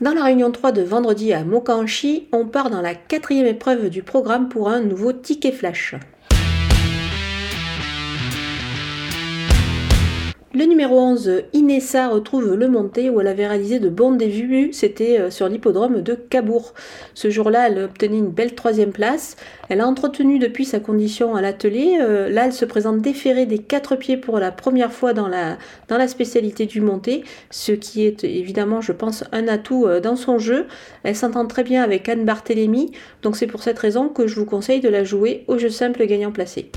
Dans la réunion 3 de vendredi à Mokanchi, on part dans la quatrième épreuve du programme pour un nouveau ticket flash. Le numéro 11, Inessa, retrouve le monté où elle avait réalisé de bons débuts, c'était euh, sur l'hippodrome de Cabourg. Ce jour-là, elle a obtenu une belle troisième place. Elle a entretenu depuis sa condition à l'atelier. Euh, là, elle se présente déférée des quatre pieds pour la première fois dans la, dans la spécialité du monté, ce qui est évidemment, je pense, un atout euh, dans son jeu. Elle s'entend très bien avec Anne Barthélémy, donc c'est pour cette raison que je vous conseille de la jouer au jeu simple gagnant placé.